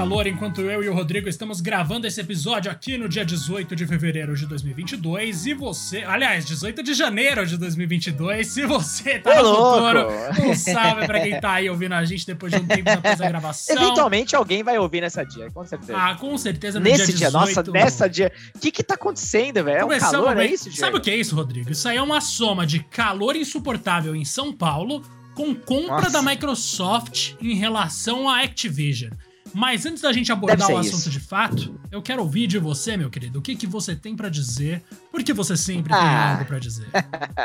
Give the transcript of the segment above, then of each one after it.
calor enquanto eu e o Rodrigo estamos gravando esse episódio aqui no dia 18 de fevereiro de 2022. E você, aliás, 18 de janeiro de 2022. Se você tá Ô, no louco. futuro, um salve pra quem tá aí ouvindo a gente depois de um tempo depois da gravação. Eventualmente alguém vai ouvir nessa dia, com certeza. Ah, com certeza no Nesse dia, 18, dia, nossa, nessa dia. O que que tá acontecendo, velho? É um calor, é isso, Sabe o que é isso, Rodrigo? Isso aí é uma soma de calor insuportável em São Paulo com compra Nossa. da Microsoft em relação à Activision. Mas antes da gente abordar o assunto isso. de fato, eu quero ouvir de você, meu querido, o que, que você tem para dizer, porque você sempre ah. tem algo para dizer.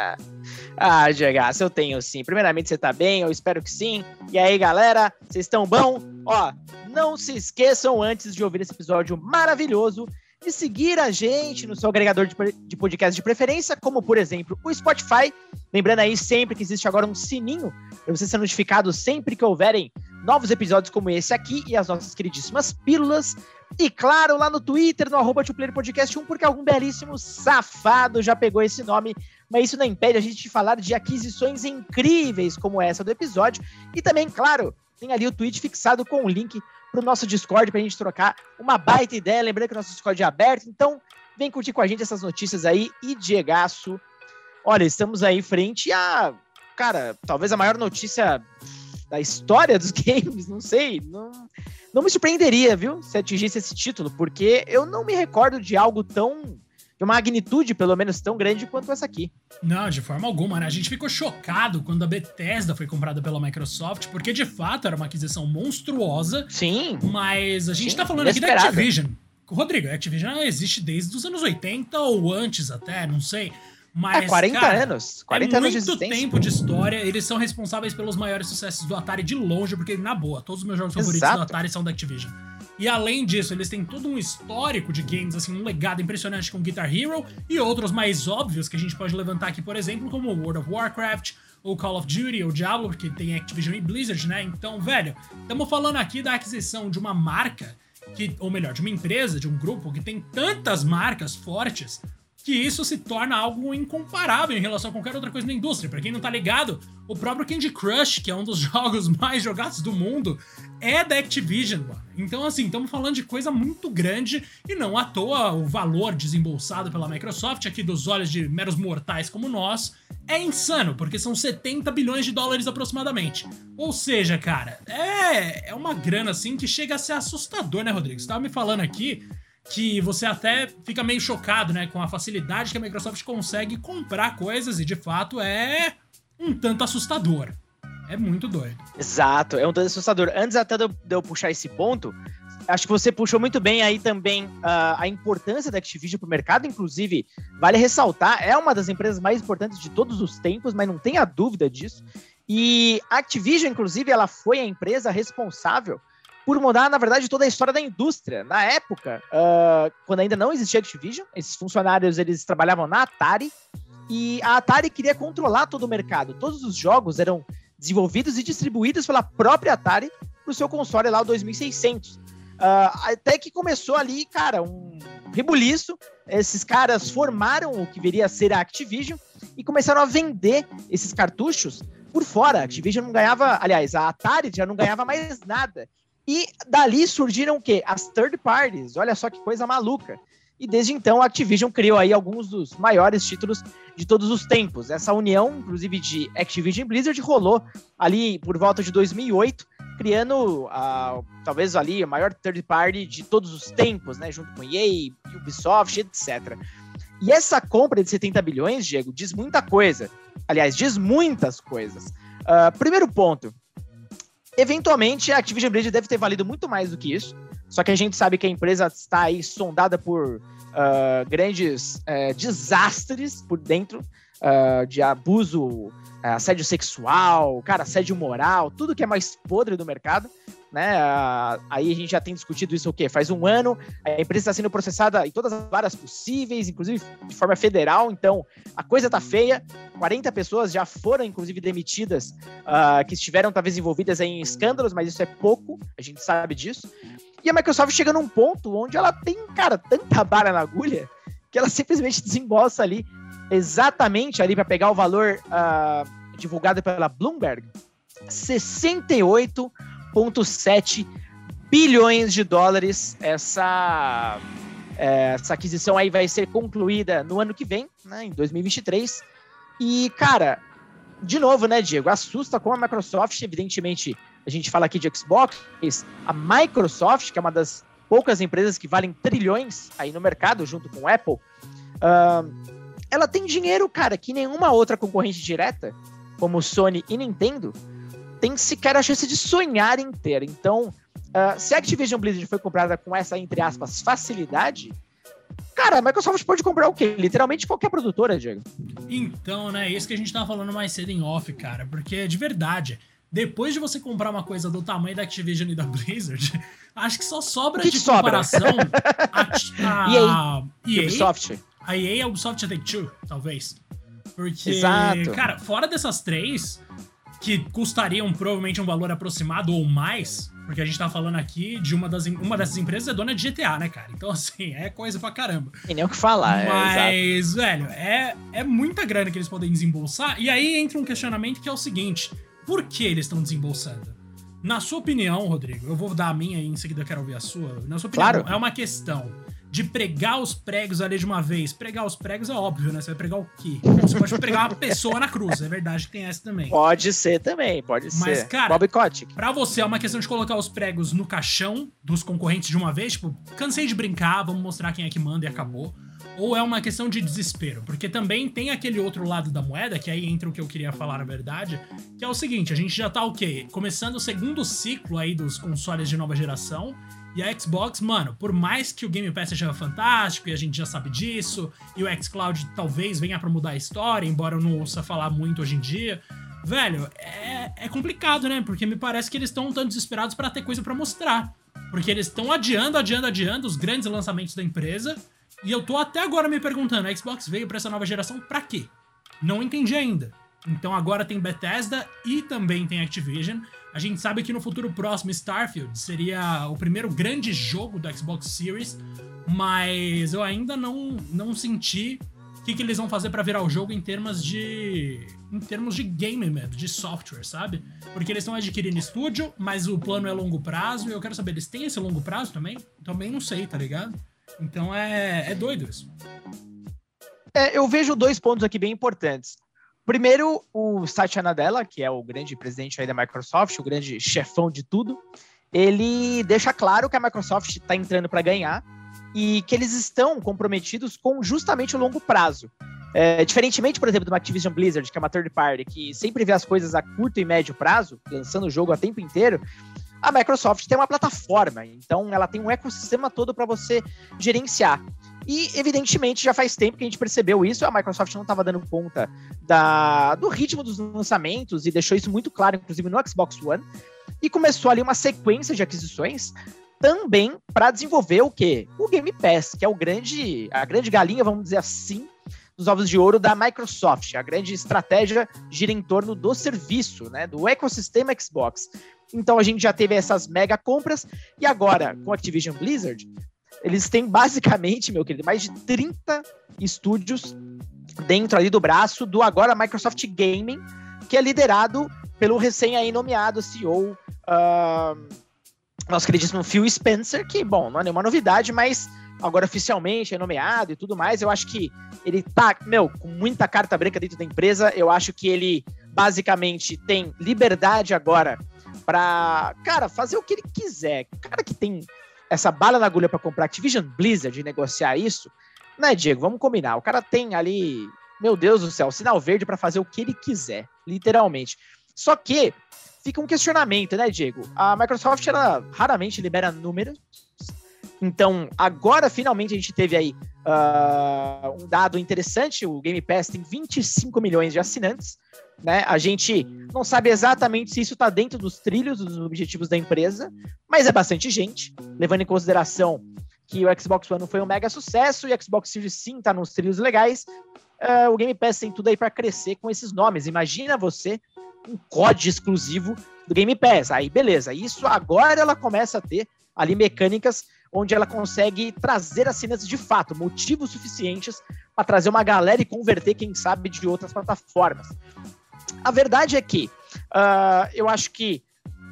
ah, Diego, eu tenho sim. Primeiramente, você tá bem? Eu espero que sim. E aí, galera, vocês estão bom? Ó, não se esqueçam antes de ouvir esse episódio maravilhoso de seguir a gente no seu agregador de, de podcast de preferência, como por exemplo o Spotify. Lembrando aí sempre que existe agora um sininho para você ser notificado sempre que houverem novos episódios como esse aqui e as nossas queridíssimas pílulas. E claro, lá no Twitter, no arroba Podcast 1, porque algum belíssimo safado já pegou esse nome, mas isso não impede a gente de falar de aquisições incríveis como essa do episódio. E também, claro, tem ali o tweet fixado com o link para o nosso Discord para a gente trocar uma baita ideia. Lembrando que o nosso Discord é aberto, então vem curtir com a gente essas notícias aí. E Diegaço, olha, estamos aí frente a, cara, talvez a maior notícia da história dos games, não sei, não, não me surpreenderia, viu, se atingisse esse título, porque eu não me recordo de algo tão de uma magnitude, pelo menos, tão grande quanto essa aqui. Não, de forma alguma, né? A gente ficou chocado quando a Bethesda foi comprada pela Microsoft, porque de fato era uma aquisição monstruosa. Sim. Mas a gente Sim, tá falando aqui da Activision. Rodrigo, a Activision existe desde os anos 80 ou antes até, não sei. Mas, é 40 cara, anos. 40 é anos muito tempo de história. Eles são responsáveis pelos maiores sucessos do Atari de longe, porque, na boa, todos os meus jogos Exato. favoritos do Atari são da Activision. E além disso, eles têm todo um histórico de games, assim, um legado impressionante com Guitar Hero e outros mais óbvios que a gente pode levantar aqui, por exemplo, como World of Warcraft, ou Call of Duty, ou Diablo, porque tem Activision e Blizzard, né? Então, velho, estamos falando aqui da aquisição de uma marca, que, ou melhor, de uma empresa, de um grupo que tem tantas marcas fortes que isso se torna algo incomparável em relação a qualquer outra coisa na indústria. Para quem não tá ligado, o próprio Candy Crush, que é um dos jogos mais jogados do mundo, é da Activision, mano. Então, assim, estamos falando de coisa muito grande e não à toa o valor desembolsado pela Microsoft, aqui dos olhos de meros mortais como nós, é insano, porque são 70 bilhões de dólares aproximadamente. Ou seja, cara, é, é uma grana assim que chega a ser assustador, né, Rodrigo? Você tava me falando aqui que você até fica meio chocado, né, com a facilidade que a Microsoft consegue comprar coisas e de fato é um tanto assustador. É muito doido. Exato, é um tanto assustador. Antes até de eu puxar esse ponto, acho que você puxou muito bem aí também uh, a importância da Activision para o mercado. Inclusive, vale ressaltar, é uma das empresas mais importantes de todos os tempos, mas não tenha dúvida disso. E a Activision, inclusive, ela foi a empresa responsável por mudar, na verdade, toda a história da indústria. Na época, uh, quando ainda não existia Activision, esses funcionários eles trabalhavam na Atari e a Atari queria controlar todo o mercado. Todos os jogos eram desenvolvidos e distribuídos pela própria Atari para o seu console lá, o 2600. Uh, ah, até que começou ali, cara, um rebuliço. Esses caras formaram o que viria a ser a Activision e começaram a vender esses cartuchos por fora. A Activision não ganhava, aliás, a Atari já não ganhava mais nada. E dali surgiram o quê? As third parties. Olha só que coisa maluca. E desde então a Activision criou aí alguns dos maiores títulos de todos os tempos. Essa união, inclusive de Activision e Blizzard, rolou ali por volta de 2008, criando uh, talvez ali a maior third party de todos os tempos, né, junto com EA, Ubisoft, etc. E essa compra de 70 bilhões, Diego, diz muita coisa. Aliás, diz muitas coisas. Uh, primeiro ponto, Eventualmente, a Activision Blizzard deve ter valido muito mais do que isso. Só que a gente sabe que a empresa está aí sondada por uh, grandes uh, desastres por dentro uh, de abuso, assédio sexual, cara, assédio moral, tudo que é mais podre do mercado né? Aí a gente já tem discutido isso o quê? Faz um ano, a empresa está sendo processada em todas as varas possíveis, inclusive de forma federal, então a coisa tá feia. 40 pessoas já foram, inclusive, demitidas, uh, que estiveram talvez envolvidas em escândalos, mas isso é pouco, a gente sabe disso. E a Microsoft chega num ponto onde ela tem, cara, tanta bala na agulha que ela simplesmente desembolsa ali, exatamente ali para pegar o valor uh, divulgado pela Bloomberg, 68 1,7 bilhões de dólares. Essa, é, essa aquisição aí vai ser concluída no ano que vem, né, em 2023. E, cara, de novo, né, Diego? Assusta como a Microsoft, evidentemente, a gente fala aqui de Xbox, a Microsoft, que é uma das poucas empresas que valem trilhões aí no mercado, junto com Apple, uh, ela tem dinheiro, cara, que nenhuma outra concorrente direta, como Sony e Nintendo, tem sequer a chance de sonhar em ter. Então, uh, se a Activision Blizzard foi comprada com essa, entre aspas, facilidade, Cara, a Microsoft pode comprar o quê? Literalmente qualquer produtora, Diego. Então, né? Isso que a gente tava falando mais cedo em off, cara. Porque, de verdade, depois de você comprar uma coisa do tamanho da Activision e da Blizzard, acho que só sobra que de sobra? comparação a, a EA, EA, Ubisoft. A EA e a Ubisoft Take-Two, talvez. Porque, Exato. cara, fora dessas três, que custariam provavelmente um valor aproximado ou mais, porque a gente tá falando aqui de uma, das, uma dessas empresas é dona de GTA, né, cara? Então, assim, é coisa pra caramba. Tem nem o que falar, Mas, é, velho, é, é muita grana que eles podem desembolsar. E aí entra um questionamento que é o seguinte: por que eles estão desembolsando? Na sua opinião, Rodrigo, eu vou dar a minha e em seguida eu quero ouvir a sua. Na sua opinião, claro. é uma questão de pregar os pregos ali de uma vez. Pregar os pregos é óbvio, né? Você vai pregar o quê? Você pode pregar uma pessoa na cruz, é verdade que tem essa também. Pode ser também, pode Mas, ser. Mas, cara, Bob Kotick. pra você é uma questão de colocar os pregos no caixão dos concorrentes de uma vez, tipo, cansei de brincar, vamos mostrar quem é que manda e acabou. Ou é uma questão de desespero? Porque também tem aquele outro lado da moeda, que aí entra o que eu queria falar na verdade, que é o seguinte, a gente já tá o quê? Começando o segundo ciclo aí dos consoles de nova geração, e a Xbox, mano, por mais que o Game Pass seja fantástico e a gente já sabe disso, e o xCloud talvez venha para mudar a história, embora eu não ouça falar muito hoje em dia, velho, é, é complicado, né? Porque me parece que eles estão tão desesperados para ter coisa para mostrar. Porque eles estão adiando, adiando, adiando os grandes lançamentos da empresa. E eu tô até agora me perguntando, a Xbox veio para essa nova geração para quê? Não entendi ainda. Então agora tem Bethesda e também tem Activision. A gente sabe que no futuro próximo Starfield seria o primeiro grande jogo do Xbox Series, mas eu ainda não, não senti o que, que eles vão fazer para virar o jogo em termos de em termos de game mesmo, de software, sabe? Porque eles estão adquirindo estúdio, mas o plano é longo prazo e eu quero saber, eles têm esse longo prazo também? Também não sei, tá ligado? Então é, é doido isso. É, eu vejo dois pontos aqui bem importantes. Primeiro, o Satya Nadella, que é o grande presidente aí da Microsoft, o grande chefão de tudo, ele deixa claro que a Microsoft está entrando para ganhar e que eles estão comprometidos com justamente o longo prazo. É, diferentemente, por exemplo, do Activision Blizzard, que é uma third party, que sempre vê as coisas a curto e médio prazo, lançando o jogo a tempo inteiro, a Microsoft tem uma plataforma, então ela tem um ecossistema todo para você gerenciar. E, evidentemente, já faz tempo que a gente percebeu isso. A Microsoft não estava dando conta da, do ritmo dos lançamentos e deixou isso muito claro, inclusive no Xbox One. E começou ali uma sequência de aquisições também para desenvolver o quê? O Game Pass, que é o grande, a grande galinha, vamos dizer assim, dos ovos de ouro da Microsoft. A grande estratégia gira em torno do serviço, né, do ecossistema Xbox. Então a gente já teve essas mega compras e agora com Activision Blizzard, eles têm basicamente, meu querido, mais de 30 estúdios dentro ali do braço do agora Microsoft Gaming, que é liderado pelo recém aí nomeado CEO, uh, nosso queridíssimo Phil Spencer, que, bom, não é nenhuma novidade, mas agora oficialmente é nomeado e tudo mais. Eu acho que ele tá, meu, com muita carta branca dentro da empresa. Eu acho que ele basicamente tem liberdade agora para, cara, fazer o que ele quiser. Cara que tem essa bala na agulha para comprar Activision Blizzard e negociar isso, né, Diego? Vamos combinar. O cara tem ali, meu Deus do céu, sinal verde para fazer o que ele quiser, literalmente. Só que fica um questionamento, né, Diego? A Microsoft ela raramente libera números. Então, agora finalmente a gente teve aí uh, um dado interessante: o Game Pass tem 25 milhões de assinantes. Né? A gente não sabe exatamente se isso está dentro dos trilhos, dos objetivos da empresa, mas é bastante gente, levando em consideração que o Xbox One foi um mega sucesso e o Xbox Series sim está nos trilhos legais. Uh, o Game Pass tem tudo aí para crescer com esses nomes. Imagina você um código exclusivo do Game Pass. Aí, beleza. Isso agora ela começa a ter ali mecânicas onde ela consegue trazer assinantes de fato, motivos suficientes para trazer uma galera e converter, quem sabe, de outras plataformas. A verdade é que uh, eu acho que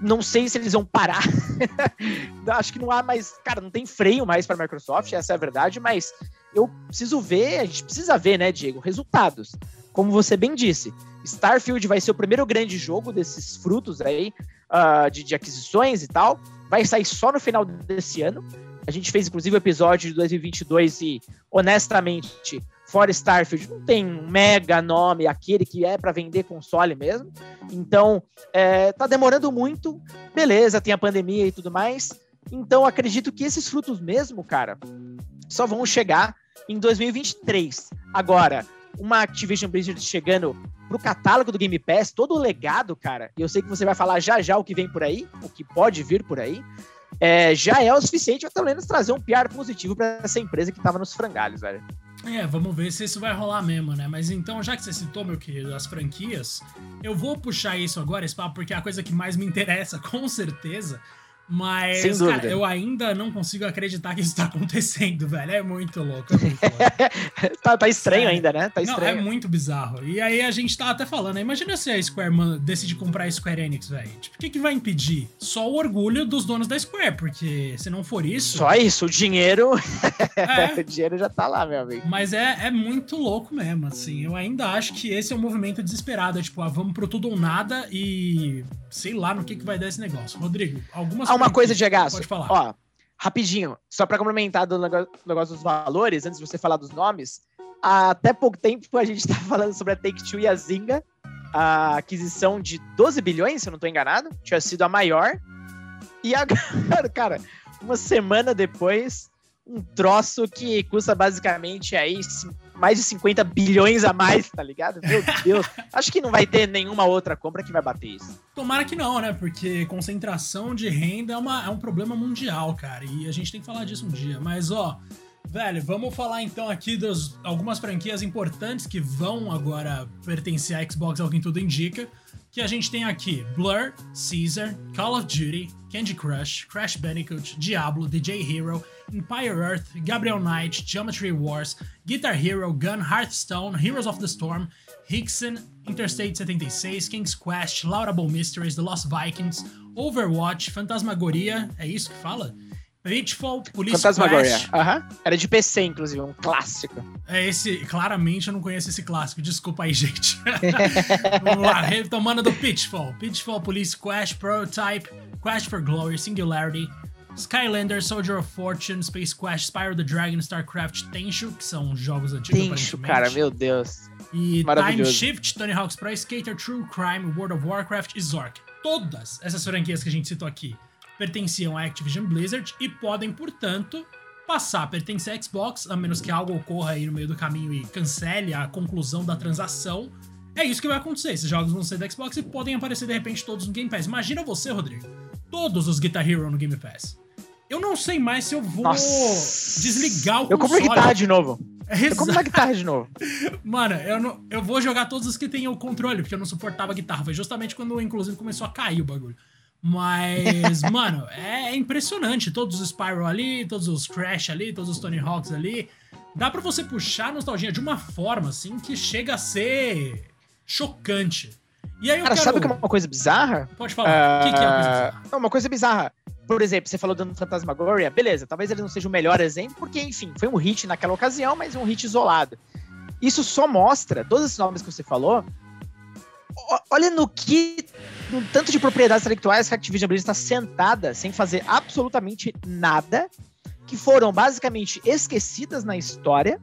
não sei se eles vão parar Acho que não há mais. Cara, não tem freio mais para a Microsoft, essa é a verdade, mas eu preciso ver, a gente precisa ver, né, Diego, resultados. Como você bem disse, Starfield vai ser o primeiro grande jogo desses frutos aí uh, de, de aquisições e tal. Vai sair só no final desse ano. A gente fez, inclusive, o episódio de 2022 e, honestamente, fora Starfield, não tem um mega nome, aquele que é para vender console mesmo. Então, é, tá demorando muito. Beleza, tem a pandemia e tudo mais. Então, acredito que esses frutos mesmo, cara, só vão chegar em 2023. Agora, uma Activision Blizzard chegando pro catálogo do Game Pass, todo o legado, cara, e eu sei que você vai falar já já o que vem por aí, o que pode vir por aí, é, já é o suficiente para pelo menos trazer um PR positivo para essa empresa que tava nos frangalhos, velho. É, vamos ver se isso vai rolar mesmo, né? Mas então, já que você citou, meu querido, as franquias, eu vou puxar isso agora, esse papo, porque é a coisa que mais me interessa, com certeza, mas, cara, eu ainda não consigo acreditar que isso tá acontecendo, velho. É muito louco. É muito louco. tá, tá, estranho Sério. ainda, né? Tá estranho. Não, é muito bizarro. E aí a gente tá até falando, né? Imagina se a Square Man decide comprar a Square Enix, velho. Tipo, o que, que vai impedir? Só o orgulho dos donos da Square, porque se não for isso. Só isso, o dinheiro. É. o dinheiro já tá lá, meu amigo. Mas é, é muito louco mesmo, assim. Eu ainda acho que esse é um movimento desesperado. É tipo, ah, vamos pro tudo ou nada e sei lá no que, que vai dar esse negócio. Rodrigo, algumas Uma coisa, Diego. Pode falar. Ó, rapidinho, só para complementar do negócio dos valores, antes de você falar dos nomes, até pouco tempo a gente estava falando sobre a Take-Two e a Zynga, a aquisição de 12 bilhões, se eu não estou enganado, tinha sido a maior. E agora, cara, uma semana depois, um troço que custa basicamente aí mais de 50 bilhões a mais, tá ligado? Meu Deus. Acho que não vai ter nenhuma outra compra que vai bater isso. Tomara que não, né? Porque concentração de renda é, uma, é um problema mundial, cara. E a gente tem que falar disso um dia. Mas, ó, velho, vamos falar então aqui das algumas franquias importantes que vão agora pertencer à Xbox, ao que tudo indica que a gente tem aqui Blur, Caesar, Call of Duty, Candy Crush, Crash Bandicoot, Diablo, DJ Hero, Empire Earth, Gabriel Knight, Geometry Wars, Guitar Hero, Gun, Hearthstone, Heroes of the Storm, Hickson, Interstate 76, King's Quest, Laurable Mysteries, The Lost Vikings, Overwatch, Fantasmagoria, é isso que fala? Pitfall, Police Fantasmagoria. Quest. Uhum. Era de PC, inclusive, um clássico. É esse, claramente eu não conheço esse clássico, desculpa aí, gente. Vamos lá, retomando do Pitfall. Pitfall, Police Quest, Prototype, Quest for Glory, Singularity, Skylander, Soldier of Fortune, Space Quest, Spyro the Dragon, StarCraft, Tenchu, que são jogos antigos, Tenchu, cara, meu Deus. E Time Shift, Tony Hawk's Pro Skater, True Crime, World of Warcraft e Zork. Todas essas franquias que a gente citou aqui pertenciam à Activision Blizzard e podem, portanto, passar a pertencer à Xbox, a menos que algo ocorra aí no meio do caminho e cancele a conclusão da transação. É isso que vai acontecer. Esses jogos vão ser da Xbox e podem aparecer de repente todos no Game Pass. Imagina você, Rodrigo. Todos os Guitar Hero no Game Pass. Eu não sei mais se eu vou Nossa. desligar o eu console. Eu compro guitarra de novo. Exato. Eu compro uma guitarra de novo. Mano, eu, não, eu vou jogar todos os que tem o controle, porque eu não suportava guitarra. Foi justamente quando, inclusive, começou a cair o bagulho. Mas, mano, é impressionante. Todos os Spyro ali, todos os Crash ali, todos os Tony Hawks ali. Dá para você puxar a nostalgia de uma forma, assim, que chega a ser chocante. E aí eu Cara, quero... sabe que é uma coisa bizarra? Pode falar. Uh... O que, que, é uma coisa bizarra? Não, uma coisa bizarra. Por exemplo, você falou do Fantasmagoria, beleza, talvez ele não seja o melhor exemplo, porque, enfim, foi um hit naquela ocasião, mas um hit isolado. Isso só mostra, todos esses nomes que você falou, olha no que no tanto de propriedades intelectuais que a Activision Blizzard está sentada sem fazer absolutamente nada, que foram basicamente esquecidas na história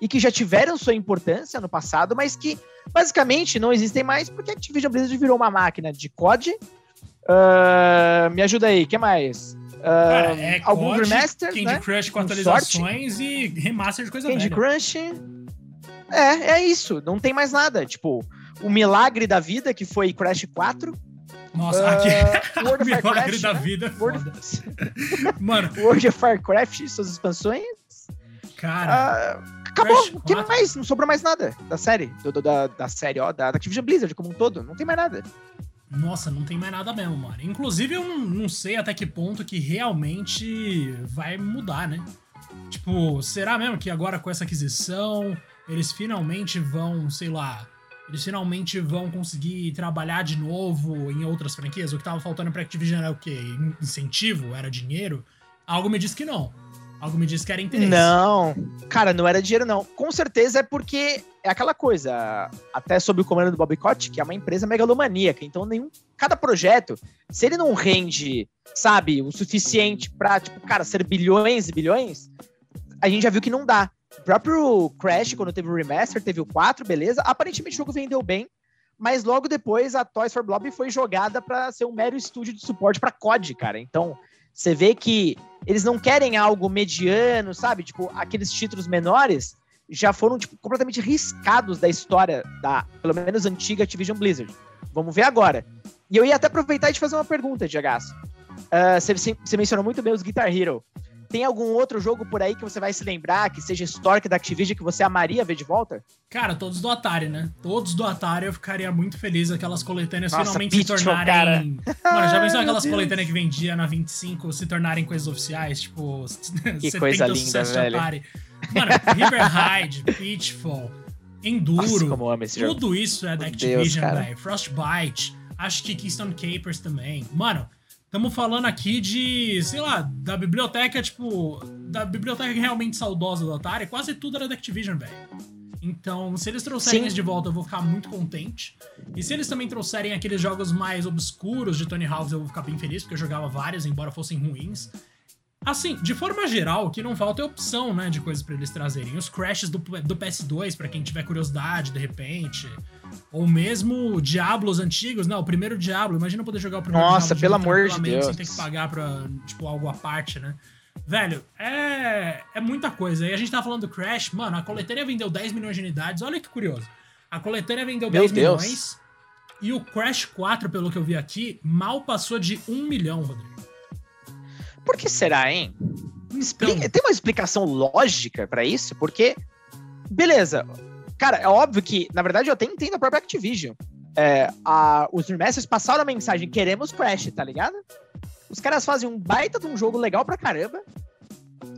e que já tiveram sua importância no passado, mas que basicamente não existem mais porque a Activision Blizzard virou uma máquina de COD. Uh, me ajuda aí, o que mais? Uh, Cara, é algum COD, remaster, Candy né? Crush com, com atualizações sorte. e remaster de coisa Candy velha. Crush. É, é isso. Não tem mais nada. Tipo, o milagre da vida, que foi Crash 4. Nossa, uh, aqui. World of milagre Warcraft, da né? vida. World... Mano. World of Warcraft, suas expansões. Cara. Uh, acabou. O que mais? Não sobrou mais nada da série. Do, da, da série, ó, da, da Activision Blizzard como um todo. Não tem mais nada. Nossa, não tem mais nada mesmo, mano. Inclusive, eu não, não sei até que ponto que realmente vai mudar, né? Tipo, será mesmo que agora com essa aquisição eles finalmente vão, sei lá, Eles finalmente vão conseguir trabalhar de novo em outras franquias? O que tava faltando pra Activision era o quê? Incentivo? Era dinheiro? Algo me diz que não. Algo me diz que era interesse. Não, cara, não era dinheiro, não. Com certeza é porque é aquela coisa, até sob o comando do Bob Kotick, que é uma empresa megalomaníaca. Então, nenhum. Cada projeto, se ele não rende, sabe, o suficiente pra, tipo, cara, ser bilhões e bilhões, a gente já viu que não dá. O próprio Crash, quando teve o remaster, teve o 4, beleza. Aparentemente o jogo vendeu bem, mas logo depois a Toys for Blob foi jogada para ser um mero estúdio de suporte para COD, cara. Então, você vê que eles não querem algo mediano, sabe? Tipo, aqueles títulos menores já foram tipo, completamente riscados da história da, pelo menos, antiga Activision Blizzard. Vamos ver agora. E eu ia até aproveitar e te fazer uma pergunta, Diagas. Uh, você, você mencionou muito bem os Guitar Hero. Tem algum outro jogo por aí que você vai se lembrar, que seja histórico da Activision, que você amaria ver de volta? Cara, todos do Atari, né? Todos do Atari eu ficaria muito feliz aquelas coletâneas Nossa, finalmente se tornarem. Mano, já pensou aquelas coletâneas que vendia na 25 se tornarem coisas oficiais? Tipo, que coisa linda, velho. Atari. Mano, River Ride, Pitfall, Enduro. Nossa, tudo isso é da Activision, velho. Frostbite. Acho que Keystone Capers também. Mano, Estamos falando aqui de, sei lá, da biblioteca, tipo, da biblioteca realmente saudosa do Atari, quase tudo era da Activision, velho. Então, se eles trouxerem Sim. isso de volta, eu vou ficar muito contente. E se eles também trouxerem aqueles jogos mais obscuros de Tony Hawk, eu vou ficar bem feliz, porque eu jogava vários, embora fossem ruins. Assim, de forma geral, o que não falta é opção, né, de coisas para eles trazerem. Os crashes do, do PS2, para quem tiver curiosidade, de repente. Ou mesmo Diablos antigos, não, o primeiro Diablo. Imagina poder jogar o primeiro Nossa, Diablo pelo amor de Deus. Sem ter que pagar pra, tipo, algo à parte, né? Velho, é, é muita coisa. E a gente tá falando do Crash, mano, a coletânea vendeu 10 milhões de unidades. Olha que curioso. A coletânea vendeu Meu 10 Deus. milhões. E o Crash 4, pelo que eu vi aqui, mal passou de 1 milhão, Rodrigo. Por que será, hein? Explica, tem uma explicação lógica para isso? Porque, beleza, Cara, é óbvio que, na verdade, eu até entendo a própria Activision. É, a, os remasters passaram a mensagem: queremos Crash, tá ligado? Os caras fazem um baita de um jogo legal pra caramba.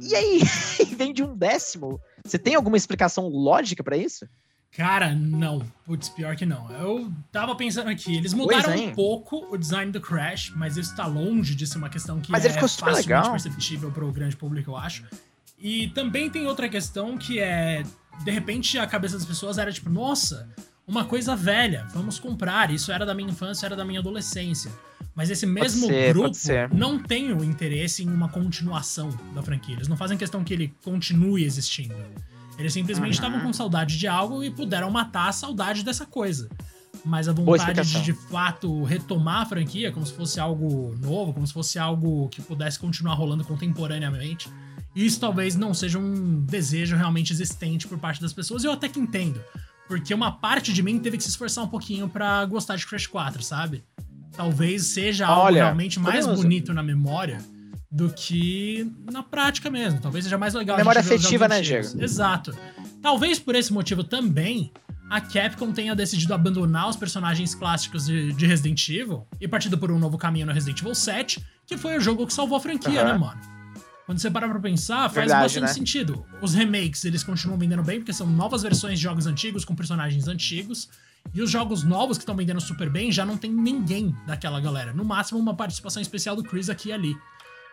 E aí, vende um décimo. Você tem alguma explicação lógica para isso? Cara, não. Putz, pior que não. Eu tava pensando aqui, eles mudaram um pouco o design do Crash, mas isso tá longe de ser uma questão que mas é facilmente legal. perceptível pro grande público, eu acho. E também tem outra questão que é de repente a cabeça das pessoas era tipo, nossa, uma coisa velha, vamos comprar. Isso era da minha infância, era da minha adolescência. Mas esse mesmo ser, grupo não tem o interesse em uma continuação da franquia. Eles não fazem questão que ele continue existindo. Eles simplesmente estavam uhum. com saudade de algo e puderam matar a saudade dessa coisa. Mas a vontade de de fato retomar a franquia como se fosse algo novo, como se fosse algo que pudesse continuar rolando contemporaneamente, isso talvez não seja um desejo realmente existente por parte das pessoas, e eu até que entendo. Porque uma parte de mim teve que se esforçar um pouquinho para gostar de Crash 4, sabe? Talvez seja algo Olha, realmente mais bonito na memória do que na prática mesmo. Talvez seja mais legal. Memória afetiva, né, Diego? Exato. Talvez por esse motivo também a Capcom tenha decidido abandonar os personagens clássicos de, de Resident Evil e partido por um novo caminho no Resident Evil 7, que foi o jogo que salvou a franquia, uhum. né, mano? Quando você para pra pensar, faz Verdade, bastante né? sentido. Os remakes, eles continuam vendendo bem, porque são novas versões de jogos antigos com personagens antigos. E os jogos novos que estão vendendo super bem já não tem ninguém daquela galera. No máximo, uma participação especial do Chris aqui e ali.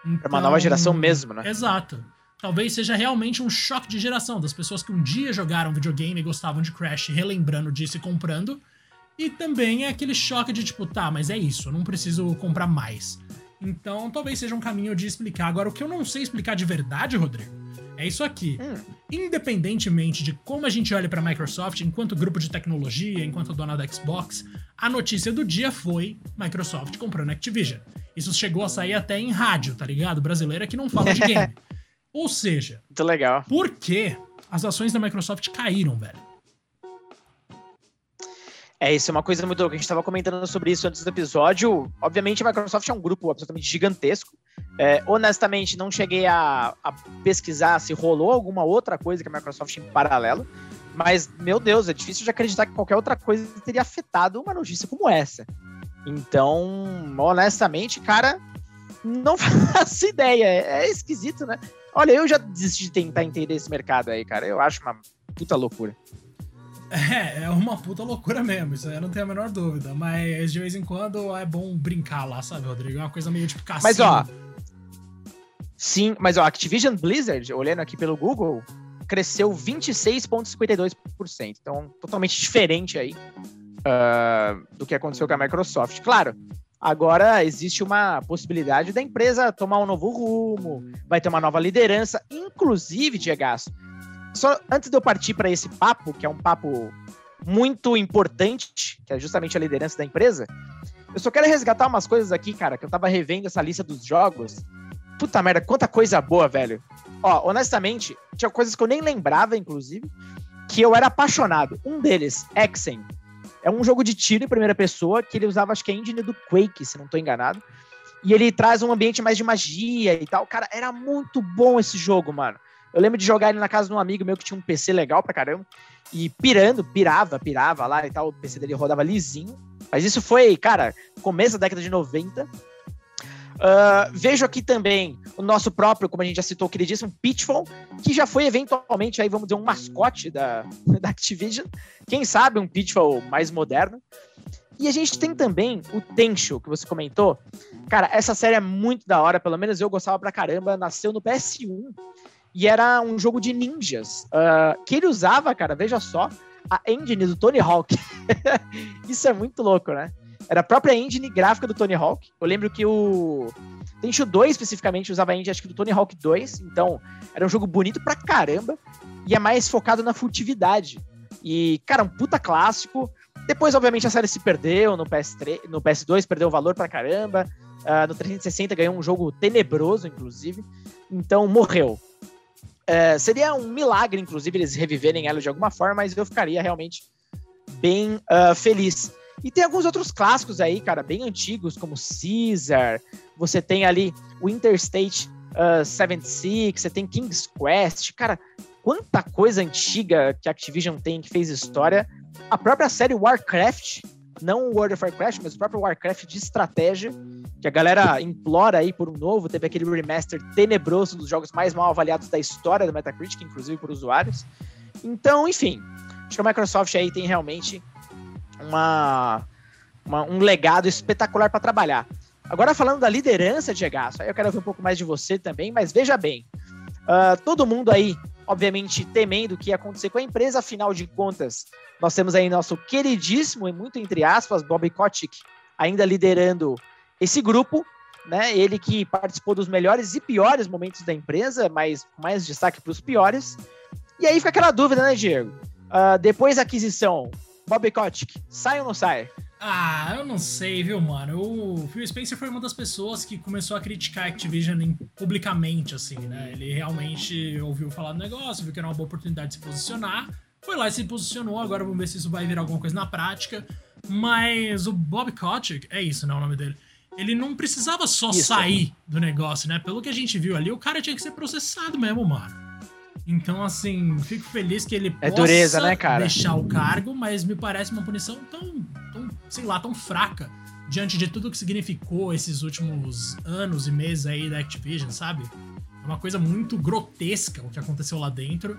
Então, é uma nova geração mesmo, né? Exato. Talvez seja realmente um choque de geração das pessoas que um dia jogaram videogame e gostavam de Crash, relembrando disso e comprando. E também é aquele choque de tipo, tá, mas é isso, eu não preciso comprar mais. Então, talvez seja um caminho de explicar. Agora, o que eu não sei explicar de verdade, Rodrigo, é isso aqui. Hum. Independentemente de como a gente olha para a Microsoft enquanto grupo de tecnologia, enquanto dona da Xbox, a notícia do dia foi Microsoft comprando Activision. Isso chegou a sair até em rádio, tá ligado? Brasileira que não fala de game. Ou seja, Muito legal. por que as ações da Microsoft caíram, velho? É, isso é uma coisa muito louca. A gente estava comentando sobre isso antes do episódio. Obviamente, a Microsoft é um grupo absolutamente gigantesco. É, honestamente, não cheguei a, a, pesquisar se rolou alguma outra coisa que a Microsoft em paralelo. Mas, meu Deus, é difícil de acreditar que qualquer outra coisa teria afetado uma notícia como essa. Então, honestamente, cara, não faço ideia. É, esquisito, né? Olha, eu já desisti de tentar entender esse mercado aí, cara. Eu acho uma puta loucura. É, é uma puta loucura mesmo, isso aí eu não tenho a menor dúvida. Mas de vez em quando é bom brincar lá, sabe, Rodrigo? É uma coisa meio tipo cassino. Mas ó. Sim, mas ó, Activision Blizzard, olhando aqui pelo Google, cresceu 26,52%. Então, totalmente diferente aí uh, do que aconteceu com a Microsoft. Claro, agora existe uma possibilidade da empresa tomar um novo rumo, vai ter uma nova liderança, inclusive, Diego, só antes de eu partir para esse papo, que é um papo muito importante, que é justamente a liderança da empresa, eu só quero resgatar umas coisas aqui, cara, que eu tava revendo essa lista dos jogos. Puta merda, quanta coisa boa, velho. Ó, honestamente, tinha coisas que eu nem lembrava, inclusive, que eu era apaixonado. Um deles, Exen. É um jogo de tiro em primeira pessoa que ele usava, acho que a engine do Quake, se não tô enganado. E ele traz um ambiente mais de magia e tal. Cara, era muito bom esse jogo, mano. Eu lembro de jogar ele na casa de um amigo meu que tinha um PC legal pra caramba. E pirando, pirava, pirava lá e tal. O PC dele rodava lisinho. Mas isso foi, cara, começo da década de 90. Uh, vejo aqui também o nosso próprio, como a gente já citou, queridíssimo Pitfall, que já foi eventualmente aí, vamos dizer, um mascote da, da Activision. Quem sabe um Pitfall mais moderno. E a gente tem também o Tencho, que você comentou. Cara, essa série é muito da hora, pelo menos eu gostava pra caramba. Nasceu no PS1 e era um jogo de ninjas. Uh, que ele usava, cara, veja só, a engine do Tony Hawk. Isso é muito louco, né? Era a própria engine gráfica do Tony Hawk. Eu lembro que o Tenchu 2 especificamente usava a engine acho que do Tony Hawk 2, então era um jogo bonito pra caramba e é mais focado na furtividade. E, cara, um puta clássico. Depois, obviamente, a série se perdeu no PS3, no PS2, perdeu valor pra caramba. Uh, no 360 ganhou um jogo tenebroso, inclusive. Então, morreu. Uh, seria um milagre, inclusive, eles reviverem ela de alguma forma, mas eu ficaria realmente bem uh, feliz. E tem alguns outros clássicos aí, cara, bem antigos, como Caesar. Você tem ali o Interstate uh, 76, você tem King's Quest. Cara, quanta coisa antiga que a Activision tem que fez história. A própria série Warcraft, não World of Warcraft, mas o próprio Warcraft de estratégia, que a galera implora aí por um novo. Teve aquele remaster tenebroso dos jogos mais mal avaliados da história do Metacritic, inclusive por usuários. Então, enfim, acho que a Microsoft aí tem realmente uma, uma um legado espetacular para trabalhar. Agora falando da liderança, Diego, aí eu quero ver um pouco mais de você também, mas veja bem, uh, todo mundo aí, obviamente, temendo o que ia acontecer com a empresa, afinal de contas, nós temos aí nosso queridíssimo, e muito entre aspas, Bobby Kotick, ainda liderando esse grupo, né? Ele que participou dos melhores e piores momentos da empresa, mas mais destaque para os piores. E aí fica aquela dúvida, né, Diego? Uh, depois da aquisição, Bobby Kotick, sai ou não sai? Ah, eu não sei, viu, mano? O Phil Spencer foi uma das pessoas que começou a criticar a Activision publicamente, assim, né? Ele realmente ouviu falar do negócio, viu que era uma boa oportunidade de se posicionar, foi lá e se posicionou. Agora vamos ver se isso vai virar alguma coisa na prática. Mas o Bob Kotick, é isso, né? O nome dele. Ele não precisava só isso. sair do negócio, né? Pelo que a gente viu ali, o cara tinha que ser processado mesmo, mano. Então, assim, fico feliz que ele é possa dureza, né, deixar o cargo, mas me parece uma punição tão, tão, sei lá, tão fraca diante de tudo que significou esses últimos anos e meses aí da Activision, sabe? É uma coisa muito grotesca o que aconteceu lá dentro.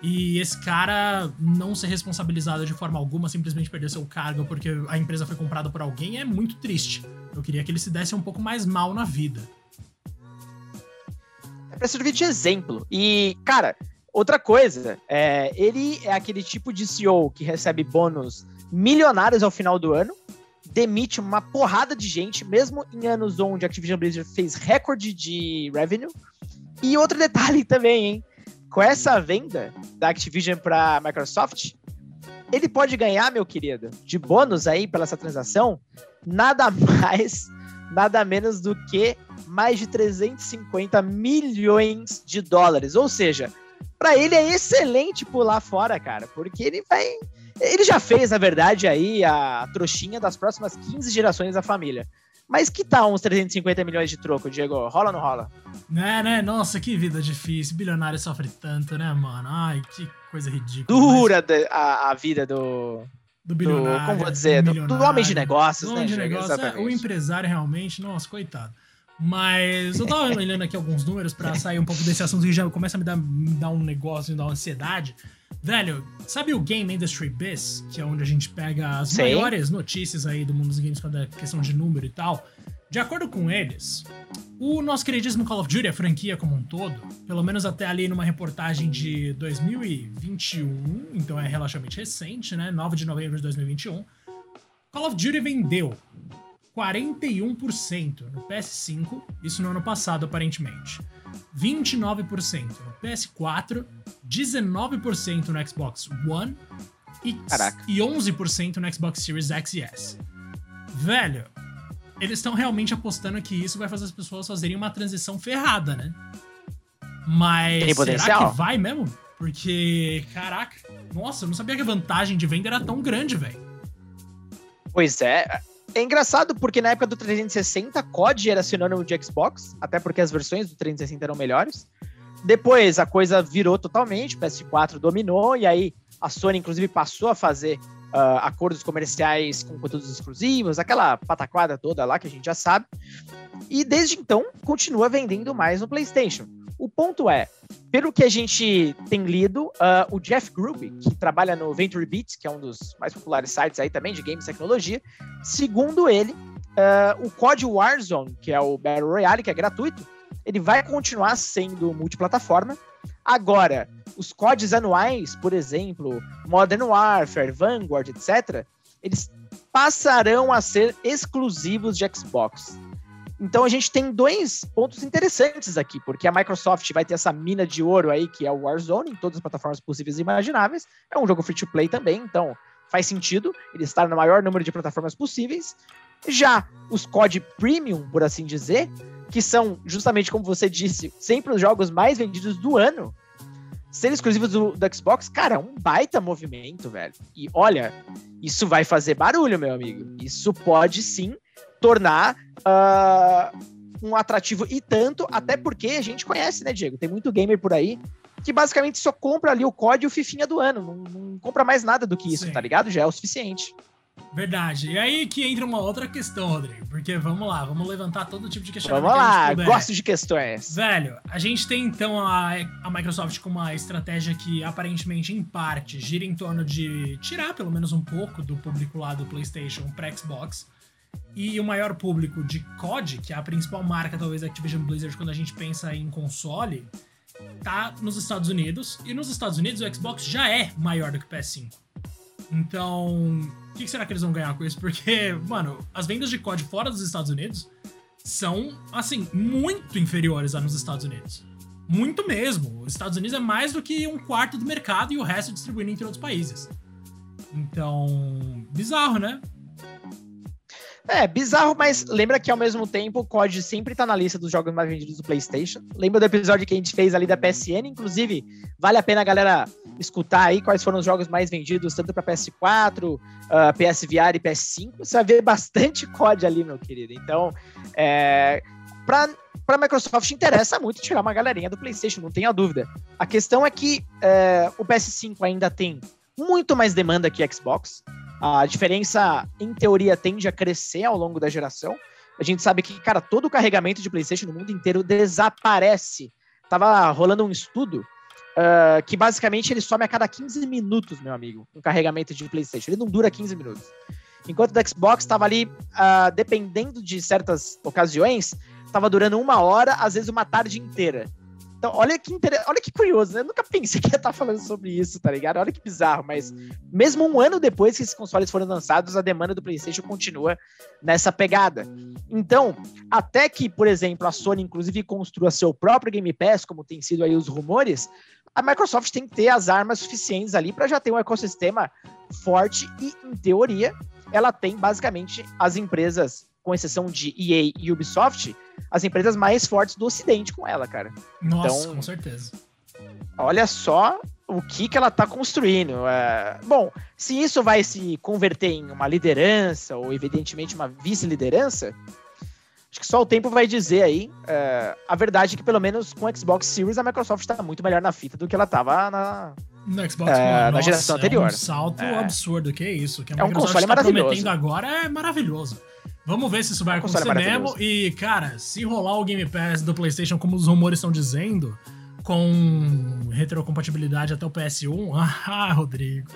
E esse cara não ser responsabilizado de forma alguma, simplesmente perder seu cargo porque a empresa foi comprada por alguém, é muito triste. Eu queria que ele se desse um pouco mais mal na vida para servir de exemplo. E, cara, outra coisa, é, ele é aquele tipo de CEO que recebe bônus milionários ao final do ano, demite uma porrada de gente, mesmo em anos onde a Activision Blizzard fez recorde de revenue. E outro detalhe também, hein? Com essa venda da Activision para Microsoft, ele pode ganhar, meu querido, de bônus aí pela essa transação, nada mais, nada menos do que mais de 350 milhões de dólares. Ou seja, para ele é excelente pular fora, cara, porque ele vai. Ele já fez, na verdade, aí a trouxinha das próximas 15 gerações da família. Mas que tal uns 350 milhões de troco, Diego? Rola ou não rola? É, né? Nossa, que vida difícil. Bilionário sofre tanto, né, mano? Ai, que coisa ridícula. Dura mas... a, a vida do, do bilionário. Do, como vou dizer? Do, do, homem de negócios, do né? De negócio, é, o empresário realmente, nossa, coitado. Mas eu tava olhando aqui alguns números para sair um pouco desse assunto que já começa a me dar, me dar um negócio, me dar uma ansiedade. Velho, sabe o Game Industry Biz, que é onde a gente pega as Sei. maiores notícias aí do mundo dos games quando é questão de número e tal? De acordo com eles, o nosso queridíssimo Call of Duty, a franquia como um todo, pelo menos até ali numa reportagem de 2021, então é relativamente recente, né? 9 de novembro de 2021, Call of Duty vendeu 41% no PS5, isso no ano passado aparentemente. 29% no PS4, 19% no Xbox One e, e 11% no Xbox Series X e S. Velho, eles estão realmente apostando que isso vai fazer as pessoas fazerem uma transição ferrada, né? Mas será que vai mesmo? Porque, caraca, nossa, eu não sabia que a vantagem de venda era tão grande, velho. Pois é, é engraçado porque na época do 360, COD era sinônimo de Xbox, até porque as versões do 360 eram melhores. Depois a coisa virou totalmente, o PS4 dominou, e aí a Sony, inclusive, passou a fazer uh, acordos comerciais com conteúdos exclusivos, aquela pataquada toda lá que a gente já sabe. E desde então continua vendendo mais no PlayStation. O ponto é, pelo que a gente tem lido, uh, o Jeff Grubb, que trabalha no Venture Beat, que é um dos mais populares sites aí também de games e tecnologia, segundo ele, uh, o COD Warzone, que é o Battle Royale, que é gratuito, ele vai continuar sendo multiplataforma. Agora, os CODs anuais, por exemplo, Modern Warfare, Vanguard, etc., eles passarão a ser exclusivos de Xbox. Então a gente tem dois pontos interessantes aqui, porque a Microsoft vai ter essa mina de ouro aí, que é o Warzone, em todas as plataformas possíveis e imagináveis. É um jogo free to play também, então faz sentido ele estar no maior número de plataformas possíveis. Já os COD Premium, por assim dizer, que são, justamente como você disse, sempre os jogos mais vendidos do ano, ser exclusivos do, do Xbox, cara, é um baita movimento, velho. E olha, isso vai fazer barulho, meu amigo. Isso pode sim tornar uh, um atrativo e tanto, até porque a gente conhece, né, Diego? Tem muito gamer por aí que basicamente só compra ali o código e o fifinha do ano. Não, não compra mais nada do que isso, Sim. tá ligado? Já é o suficiente. Verdade. E aí que entra uma outra questão, Rodrigo. Porque vamos lá, vamos levantar todo tipo de questionamento. Vamos lá, gosto de questões. Velho, a gente tem então a, a Microsoft com uma estratégia que aparentemente, em parte, gira em torno de tirar pelo menos um pouco do público lá do PlayStation para Xbox. E o maior público de COD, que é a principal marca talvez da Activision Blizzard quando a gente pensa em console, tá nos Estados Unidos. E nos Estados Unidos o Xbox já é maior do que o PS5. Então, o que será que eles vão ganhar com isso? Porque, mano, as vendas de COD fora dos Estados Unidos são, assim, muito inferiores a nos Estados Unidos. Muito mesmo. Os Estados Unidos é mais do que um quarto do mercado e o resto distribuindo entre outros países. Então, bizarro, né? É, bizarro, mas lembra que ao mesmo tempo o COD sempre tá na lista dos jogos mais vendidos do PlayStation. Lembra do episódio que a gente fez ali da PSN? Inclusive, vale a pena a galera escutar aí quais foram os jogos mais vendidos, tanto para PS4, uh, PSVR e PS5. Você vai ver bastante COD ali, meu querido. Então, é, pra, pra Microsoft interessa muito tirar uma galerinha do PlayStation, não tenha dúvida. A questão é que é, o PS5 ainda tem muito mais demanda que Xbox. A diferença, em teoria, tende a crescer ao longo da geração. A gente sabe que, cara, todo o carregamento de PlayStation no mundo inteiro desaparece. Tava rolando um estudo uh, que basicamente ele some a cada 15 minutos, meu amigo, um carregamento de PlayStation. Ele não dura 15 minutos. Enquanto o Xbox estava ali, uh, dependendo de certas ocasiões, estava durando uma hora, às vezes uma tarde inteira. Então, olha que, inter... olha que curioso, né? Eu nunca pensei que ia estar falando sobre isso, tá ligado? Olha que bizarro, mas mesmo um ano depois que esses consoles foram lançados, a demanda do PlayStation continua nessa pegada. Então, até que, por exemplo, a Sony, inclusive, construa seu próprio Game Pass, como tem sido aí os rumores, a Microsoft tem que ter as armas suficientes ali para já ter um ecossistema forte e, em teoria, ela tem basicamente as empresas com exceção de EA e Ubisoft, as empresas mais fortes do Ocidente com ela, cara. Nossa, então, com certeza. Olha só o que, que ela tá construindo. É... Bom, se isso vai se converter em uma liderança, ou evidentemente uma vice-liderança, acho que só o tempo vai dizer aí. É... A verdade é que, pelo menos com o Xbox Series, a Microsoft está muito melhor na fita do que ela tava na, no Xbox é, One, na geração anterior. É um salto é. absurdo, que é isso. Que a é um console tá maravilhoso. agora é maravilhoso. Vamos ver se isso vai acontecer mesmo. E, cara, se rolar o Game Pass do PlayStation, como os rumores estão dizendo, com retrocompatibilidade até o PS1, ah, Rodrigo.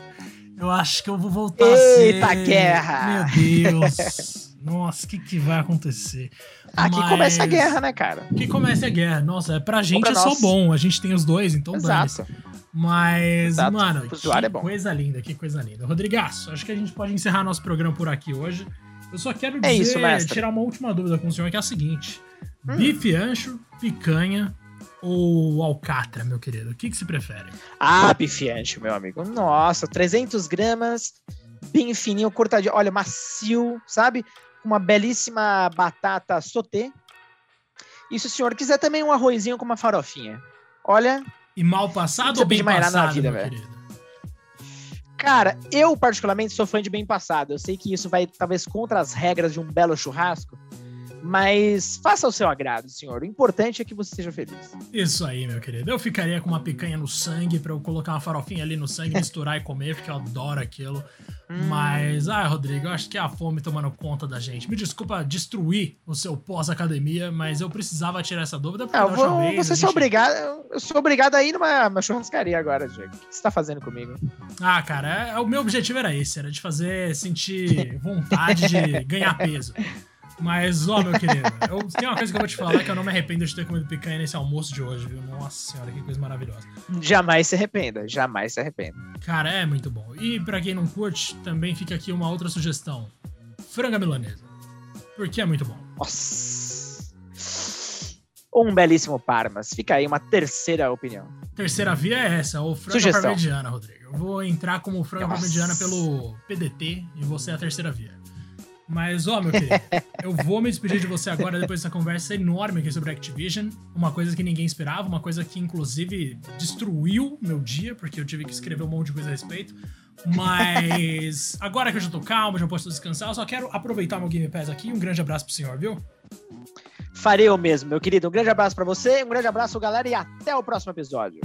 Eu acho que eu vou voltar Eita, a ser... guerra! Meu Deus! Nossa, o que, que vai acontecer? Aqui Mas... começa a guerra, né, cara? Que começa a guerra. Nossa, é pra gente é só bom. A gente tem os dois, então Exato. Mas, Exato. mano, que é coisa linda, que coisa linda. Rodrigaço, acho que a gente pode encerrar nosso programa por aqui hoje. Eu só quero é dizer, isso, tirar uma última dúvida com o senhor, que é a seguinte. Hum. Bife ancho, picanha ou alcatra, meu querido? O que, que você prefere? Ah, bife ancho, meu amigo. Nossa, 300 gramas, bem fininho, cortadinho. Olha, macio, sabe? Uma belíssima batata sauté. E se o senhor quiser também um arrozinho com uma farofinha. Olha, e mal passado ou bem passado, na vida, velho? Cara, eu particularmente sou fã de bem passado. Eu sei que isso vai talvez contra as regras de um belo churrasco, mas faça o seu agrado, senhor. O importante é que você seja feliz. Isso aí, meu querido. Eu ficaria com uma picanha no sangue para eu colocar uma farofinha ali no sangue, misturar e comer, porque eu adoro aquilo. Hum. Mas, ah, Rodrigo, eu acho que é a fome tomando conta da gente. Me desculpa destruir o seu pós-academia, mas eu precisava tirar essa dúvida. Porque eu vou, vez, você gente... obrigado, eu sou obrigado a ir numa, numa churrascaria agora, Diego. O que você tá fazendo comigo? Ah, cara, é, o meu objetivo era esse, era de fazer sentir vontade de ganhar peso. Mas, ó, meu querido, eu, tem uma coisa que eu vou te falar que eu não me arrependo de ter comido picanha nesse almoço de hoje, viu? Nossa senhora, que coisa maravilhosa. Jamais se arrependa, jamais se arrependa. Cara, é muito bom. E para quem não curte, também fica aqui uma outra sugestão: franga milanesa. Porque é muito bom. Nossa. Um belíssimo Parmas. Fica aí uma terceira opinião. Terceira via é essa, o franga Sugestão. parmegiana, Rodrigo. Eu vou entrar como franga Nossa. parmegiana pelo PDT e você é a terceira via. Mas, ó, meu querido, eu vou me despedir de você agora depois dessa conversa enorme aqui sobre Activision. Uma coisa que ninguém esperava, uma coisa que, inclusive, destruiu meu dia, porque eu tive que escrever um monte de coisa a respeito. Mas agora que eu já tô calmo, já posso descansar, eu só quero aproveitar meu Game Pass aqui. Um grande abraço pro senhor, viu? Farei o mesmo, meu querido. Um grande abraço para você, um grande abraço, galera, e até o próximo episódio.